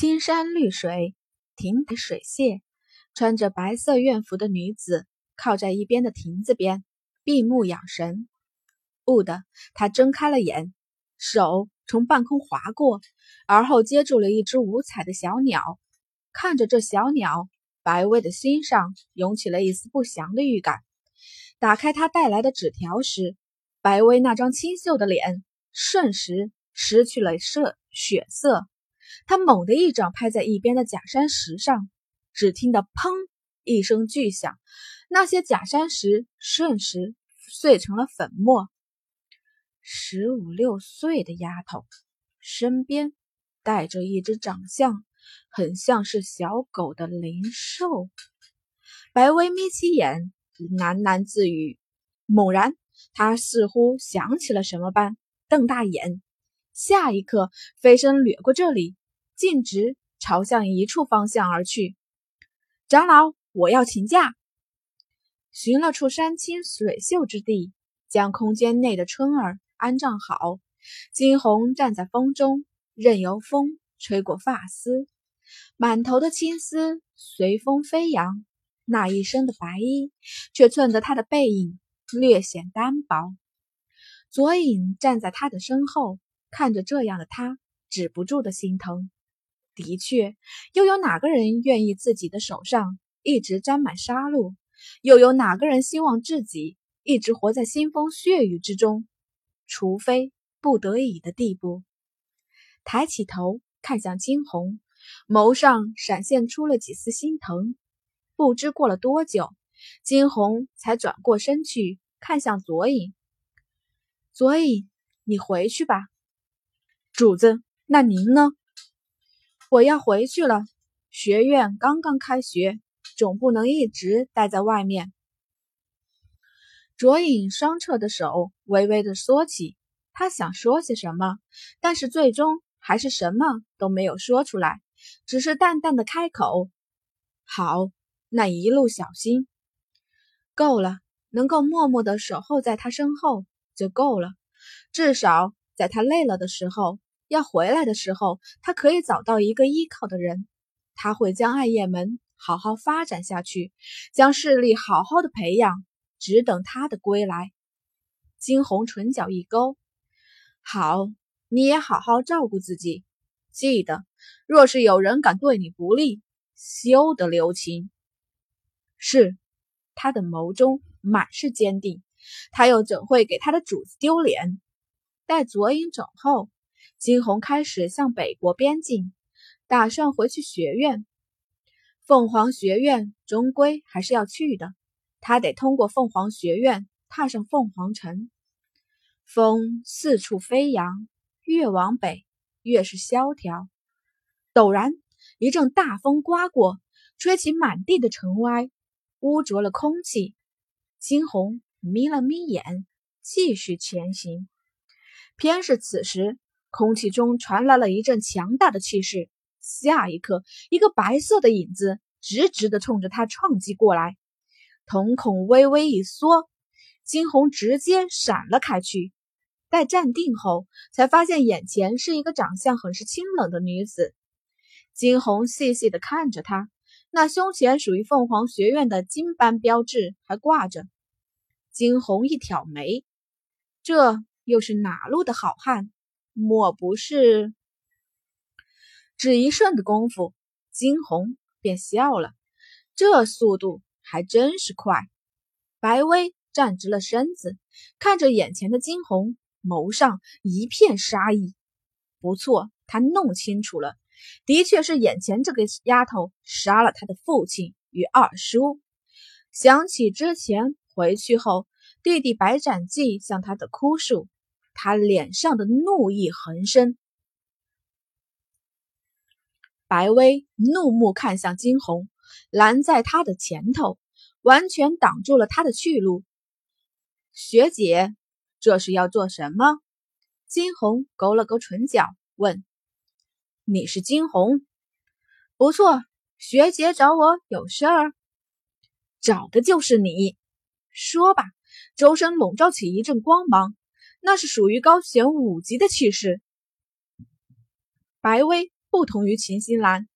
青山绿水，亭台水榭，穿着白色院服的女子靠在一边的亭子边，闭目养神。兀的，她睁开了眼，手从半空划过，而后接住了一只五彩的小鸟。看着这小鸟，白薇的心上涌起了一丝不祥的预感。打开他带来的纸条时，白薇那张清秀的脸瞬时失去了色血色。他猛地一掌拍在一边的假山石上，只听得“砰”一声巨响，那些假山石瞬时碎成了粉末。十五六岁的丫头，身边带着一只长相很像是小狗的灵兽。白薇眯起眼，喃喃自语。猛然，她似乎想起了什么般，瞪大眼，下一刻飞身掠过这里。径直朝向一处方向而去。长老，我要请假。寻了处山清水秀之地，将空间内的春儿安葬好。金红站在风中，任由风吹过发丝，满头的青丝随风飞扬。那一身的白衣却衬得他的背影略显单薄。左影站在他的身后，看着这样的他，止不住的心疼。的确，又有哪个人愿意自己的手上一直沾满杀戮？又有哪个人希望自己一直活在腥风血雨之中？除非不得已的地步。抬起头看向惊鸿，眸上闪现出了几丝心疼。不知过了多久，惊鸿才转过身去看向左影：“左影，你回去吧。”主子，那您呢？我要回去了，学院刚刚开学，总不能一直待在外面。卓影双侧的手微微的缩起，他想说些什么，但是最终还是什么都没有说出来，只是淡淡的开口：“好，那一路小心。”够了，能够默默的守候在他身后就够了，至少在他累了的时候。要回来的时候，他可以找到一个依靠的人。他会将艾叶门好好发展下去，将势力好好的培养，只等他的归来。惊鸿唇角一勾：“好，你也好好照顾自己。记得，若是有人敢对你不利，休得留情。”是，他的眸中满是坚定。他又怎会给他的主子丢脸？待左影走后。金红开始向北国边境，打算回去学院。凤凰学院终归还是要去的，他得通过凤凰学院踏上凤凰城。风四处飞扬，越往北越是萧条。陡然，一阵大风刮过，吹起满地的尘埃，污浊了空气。金红眯了眯眼，继续前行。偏是此时。空气中传来了一阵强大的气势，下一刻，一个白色的影子直直的冲着他撞击过来，瞳孔微微一缩，惊鸿直接闪了开去。待站定后，才发现眼前是一个长相很是清冷的女子。惊鸿细细的看着她，那胸前属于凤凰学院的金斑标志还挂着。惊鸿一挑眉，这又是哪路的好汉？莫不是？只一瞬的功夫，惊鸿便笑了。这速度还真是快。白薇站直了身子，看着眼前的惊鸿，眸上一片杀意。不错，他弄清楚了，的确是眼前这个丫头杀了他的父亲与二叔。想起之前回去后，弟弟白斩记向他的哭诉。他脸上的怒意横生，白薇怒目看向惊鸿，拦在他的前头，完全挡住了他的去路。学姐，这是要做什么？惊鸿勾了勾唇角，问：“你是惊鸿？不错，学姐找我有事儿，找的就是你。说吧。”周身笼罩起一阵光芒。那是属于高玄五级的气势。白薇不同于秦心兰。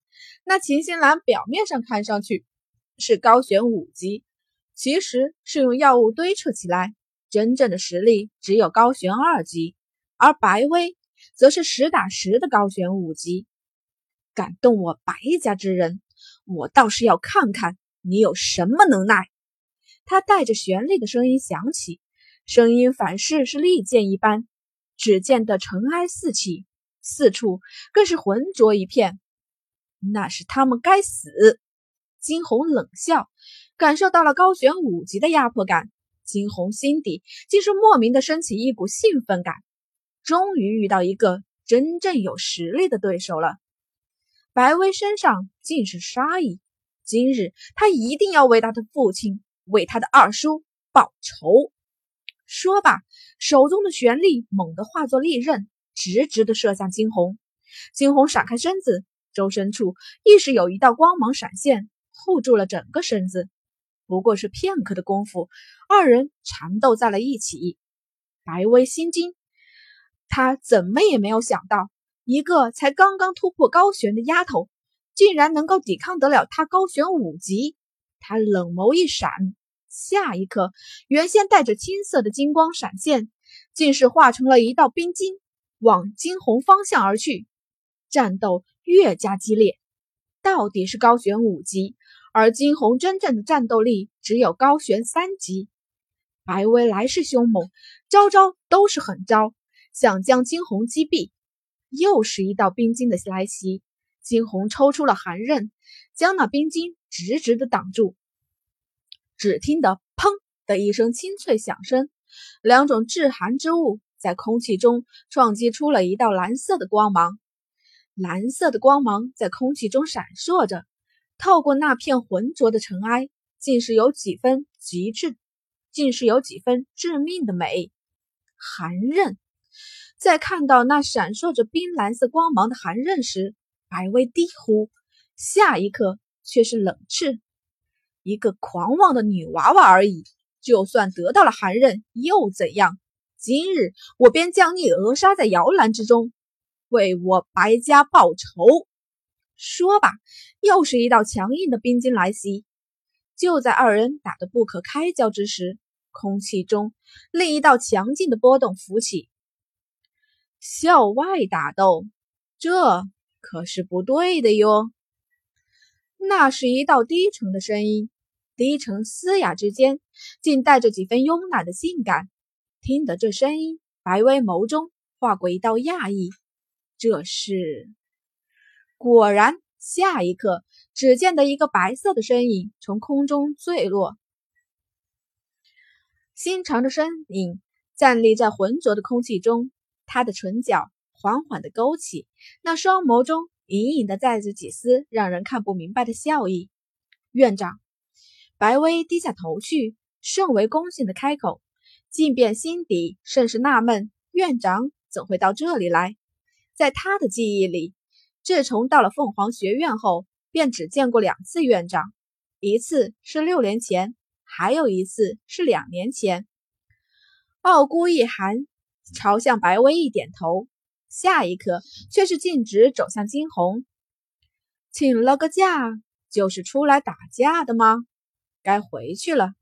那秦心兰表面上看上去是高玄五级，其实是用药物堆砌起来，真正的实力只有高玄二级。而白薇则是实打实的高玄五级。敢动我白家之人，我倒是要看看你有什么能耐！他带着旋律的声音响起，声音反噬是利剑一般。只见得尘埃四起，四处更是浑浊一片。那是他们该死！金红冷笑，感受到了高悬五级的压迫感。金红心底竟是莫名的升起一股兴奋感，终于遇到一个真正有实力的对手了。白薇身上尽是杀意，今日他一定要为他的父亲，为他的二叔报仇。说罢，手中的玄力猛地化作利刃，直直的射向金红。金红闪开身子，周身处亦是有一道光芒闪现，护住了整个身子。不过是片刻的功夫，二人缠斗在了一起。白薇心惊，他怎么也没有想到。一个才刚刚突破高悬的丫头，竟然能够抵抗得了他高悬五级。他冷眸一闪，下一刻，原先带着青色的金光闪现，竟是化成了一道冰晶，往金红方向而去。战斗越加激烈，到底是高悬五级，而金红真正的战斗力只有高悬三级。白薇来势凶猛，招招都是狠招，想将金红击毙。又是一道冰晶的来袭，金红抽出了寒刃，将那冰晶直直的挡住。只听得“砰”的一声清脆响声，两种炙寒之物在空气中撞击出了一道蓝色的光芒。蓝色的光芒在空气中闪烁着，透过那片浑浊的尘埃，竟是有几分极致，竟是有几分致命的美。寒刃。在看到那闪烁着冰蓝色光芒的寒刃时，白薇低呼，下一刻却是冷斥：“一个狂妄的女娃娃而已，就算得到了寒刃又怎样？今日我便将你扼杀在摇篮之中，为我白家报仇！”说吧，又是一道强硬的冰晶来袭。就在二人打得不可开交之时，空气中另一道强劲的波动浮起。校外打斗，这可是不对的哟。那是一道低沉的声音，低沉嘶哑之间，竟带着几分慵懒的性感。听得这声音，白薇眸中划过一道讶异。这是……果然，下一刻，只见得一个白色的身影从空中坠落，新长的身影站立在浑浊的空气中。他的唇角缓缓的勾起，那双眸中隐隐的载着几丝让人看不明白的笑意。院长，白薇低下头去，甚为恭敬的开口，即便心底甚是纳闷，院长怎会到这里来？在他的记忆里，自从到了凤凰学院后，便只见过两次院长，一次是六年前，还有一次是两年前。傲孤一寒。朝向白薇一点头，下一刻却是径直走向金红，请了个假，就是出来打架的吗？该回去了。